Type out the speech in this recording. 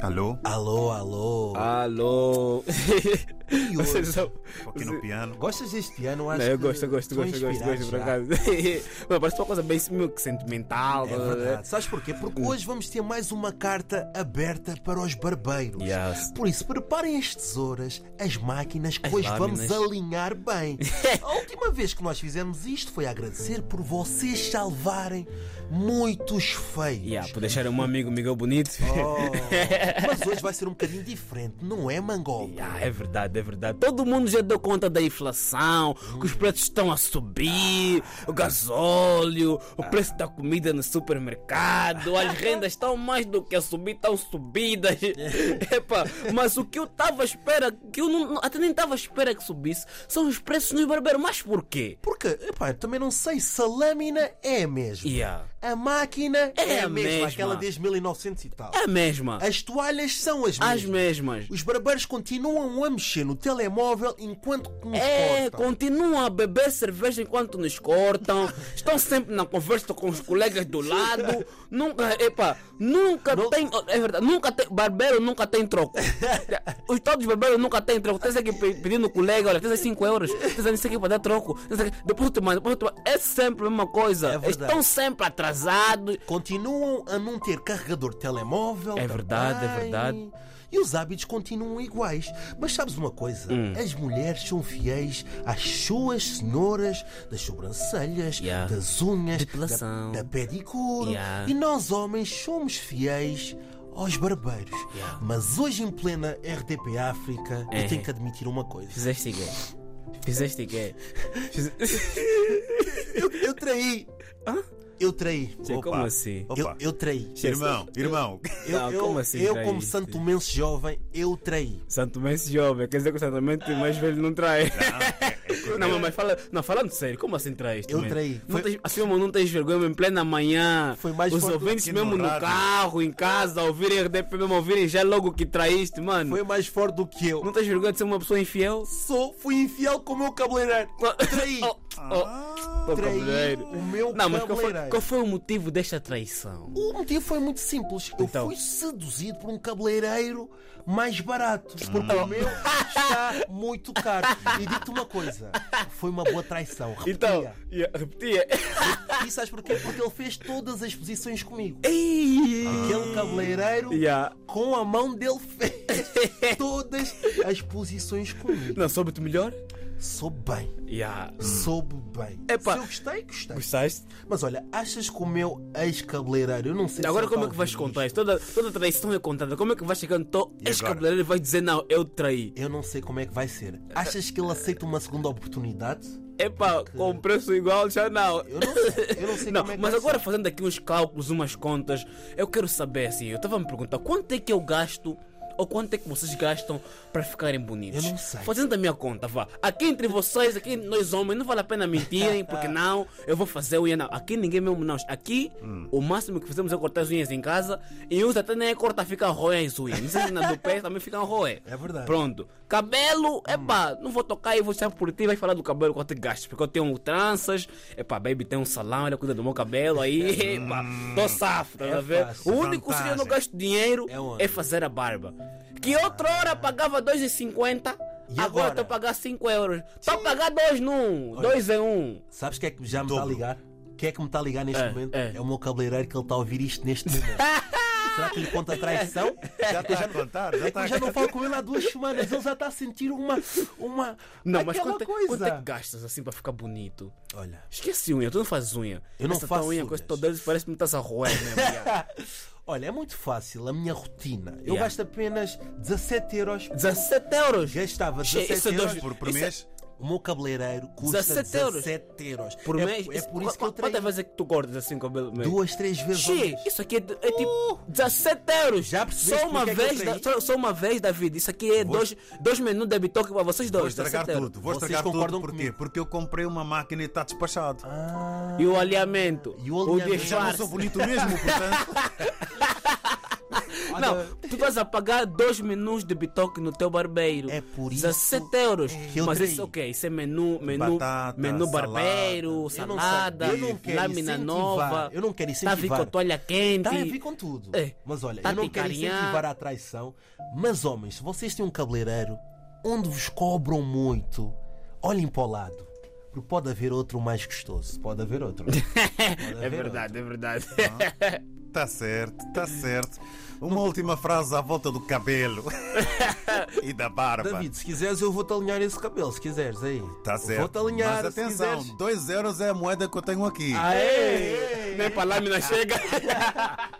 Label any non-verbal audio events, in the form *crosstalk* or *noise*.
Alô? Alô, alô. Alô. E *laughs* hoje? Vocês são- aqui no piano. Gostas deste piano? Acho Não, eu gosto, eu gosto, gosto, gosto, gosto, por acaso. *laughs* Mano, parece uma coisa bem meio que sentimental. É ver? verdade. Sabes porquê? Porque hoje vamos ter mais uma carta aberta para os barbeiros. Yes. Por isso, preparem as tesouras, as máquinas, que As hoje vamos lâminas. alinhar bem. *laughs* A última vez que nós fizemos isto foi agradecer por vocês salvarem muitos feios. Yeah, por deixar um amigo Miguel bonito. Oh, mas hoje vai ser um bocadinho diferente, não é, Mangol? Yeah, é verdade, é verdade. Todo mundo já deu conta da inflação, que os preços estão a subir, o gasóleo, o preço da comida no supermercado, as rendas estão mais do que a subir, estão subidas. *laughs* Epa, mas o que eu estava à espera, que eu não, até nem estava à espera que subisse, são os preços nos barbeiros. Mas porquê? Porque, epá, eu também não sei se a lâmina é a mesma. Yeah. A máquina é, É a mesma, mesma. aquela desde 1900 e tal. É a mesma. As toalhas são as mesmas. As mesmas. Os barbeiros continuam a mexer no telemóvel enquanto nos É, cortam. continuam a beber cerveja enquanto nos cortam, estão sempre na conversa com os colegas do lado, nunca, epa, nunca Não- tem, é verdade, nunca tem, barbeiro nunca tem troco. *laughs* Os todos os barbeiros nunca tem troco. Tens aqui pe- pedindo o colega, olha, tens aí 5 euros, tens isso aqui para dar troco, depois tu manda, depois tu manda. É sempre a mesma coisa. É. Estão sempre atrasados. Continuam a não ter carregador de telemóvel. É verdade, é verdade. E os hábitos continuam iguais. Mas sabes uma coisa? Hum. As mulheres são fiéis às suas senhoras, das sobrancelhas, Yeah. das unhas, Depilação. da, da pedicure. Yeah. E nós, homens, somos fiéis aos barbeiros. Yeah. Mas hoje, em plena RDP África, É. eu tenho que admitir uma coisa. Fizeste quê? Fizeste? Fiz- *laughs* Eu, eu traí. Eu traí. Tchê, Como assim? Eu, Opa. eu traí. Irmão, irmão. Eu, Não, eu- como assim eu como santo mense jovem, eu traí. Santo Mense jovem, quer dizer que o Santo Mense mais velho não trai. Não, mas fala, não, falando sério, como assim traíste? Eu traí. Não Foi- tens, assim não tens vergonha em plena manhã. Foi mais Os ouvintes mesmo no no carro, em casa, ouvirem RDP mesmo, ouvirem já logo que traíste, mano. Foi mais forte do que eu. Não tens vergonha de ser uma pessoa infiel? Sou, fui infiel com o meu cabeleireiro. *laughs* Traí. Oh, oh, oh, Traí o meu Não, mas qual foi, qual foi o motivo desta traição? O motivo foi muito simples. Eu Então. fui seduzido por um cabeleireiro mais barato. Porque o meu *laughs* está muito caro. E digo-te uma coisa: foi uma boa traição. Repetia. Então, yeah, repetia. E sabes porquê? Porque ele fez todas as posições comigo. Ei! Aquele cabeleireiro, Yeah. com a mão dele, fez todas as posições comigo. Não, soube-te melhor? Soube bem. Yeah. Soube bem. Epá. Se eu gostei, gostei. Gostaste? Mas olha, achas que o meu ex-cabeleireiro, eu não sei se Agora ele como é tá que vais contar isso? Toda, toda traição é contada. Como é que vais chegando to... E esse agora? cabeleireiro vai dizer não, eu traí. Eu não sei como é que vai ser. Achas que ele aceita uma segunda oportunidade? Epá, com preço igual já não. Eu não sei. Eu não sei *laughs* Não, como é que mas agora ser. fazendo aqui uns cálculos, umas contas, eu quero saber assim, eu estava a me perguntar quanto é que eu gasto ou quanto é que vocês gastam para ficarem bonitos? Eu não sei. Fazendo a minha conta, vá. Aqui entre vocês, aqui nós homens, não vale a pena mentirem, porque *laughs* não, eu vou fazer unha, não. Aqui ninguém mesmo não. Aqui, Hum. o máximo que fazemos é cortar as unhas em casa e uns até nem é cortar, fica roer as unhas. Não sei se na do pé também ficam roer. É verdade. Pronto. Cabelo, epá, não vou tocar e vou sempre por ti, vai falar do cabelo quanto gastas, porque eu tenho tranças, epá, baby tem um salão, ela cuida do meu cabelo, aí, *laughs* epá, tô safo, tá É a ver? fácil. O único que eu não gasto dinheiro É é fazer a barba. Que outra hora pagava 2,50, E agora estou a pagar 5 euros. Estou a pagar 2 num, 2 em 1. Sabes o que é que já me está a ligar? Quem é que me está a ligar neste É, momento? é. É o meu cabeleireiro que ele está a ouvir isto neste momento. *laughs* Será que lhe conta a traição? *laughs* Já está a contar, já É eu a já não falo com ele há duas semanas, ele já está a sentir uma. uma Não, mas quanto, é- coisa. quanto é que gastas assim para ficar bonito? Olha, Esquece unha, tu não fazes unha. Eu não Essa faço unha com esse unhas. todo parece que me estás a roer mesmo. *laughs* yeah. olha, é muito fácil a minha rotina. Eu Yeah. gasto apenas 17 euros. 17 euros. Gastava Che, 17 isso é dois- euros. por, por é- mês. O meu cabeleireiro custa 17 euros. 17 euros. Por é, mês? É por isso que eu Quantas traí vezes é que tu cortas assim o cabelo? duas, três vezes Xê, isso aqui é, é tipo 17 euros. Já percebeste só uma é vez, da- só, só uma vez, David. Isso aqui é Vou- dois, dois menus de bitoque para vocês Vou dois. estragar 17 euros. tudo, vou Vocês estragar concordam tudo. Porquê? comigo? Porque eu comprei uma máquina e está despachado. Ah, E o alinhamento. E o alinhamento. Eu já não sou bonito mesmo, portanto. *laughs* Não, estás a pagar dois menus de bitoque no teu barbeiro. É por isso 17 euros. que eu Mas isso, ok, isso é menu, menu, Batata, menu salada. barbeiro, Eu não salada, eu não lâmina incentivar, nova. eu não quero Tá a vir com incentivar. a toalha quente. Está a vir com tudo. É. Mas olha, Tá eu não a quero incentivar a traição. Mas homens, se vocês têm um cabeleireiro onde vos cobram muito, olhem para o lado. Porque pode haver outro mais gostoso. Pode haver outro. *laughs* Pode É haver verdade, é verdade. *laughs* Tá certo, tá certo. Uma última frase à volta do cabelo *laughs* e da barba. David, se quiseres, eu vou-te alinhar esse cabelo. Se quiseres, aí. Tá certo. Vou-te alinhar. Mas atenção, quiseres. 2 euros é a moeda que eu tenho aqui. Aê! Nem para lâmina chega. *laughs*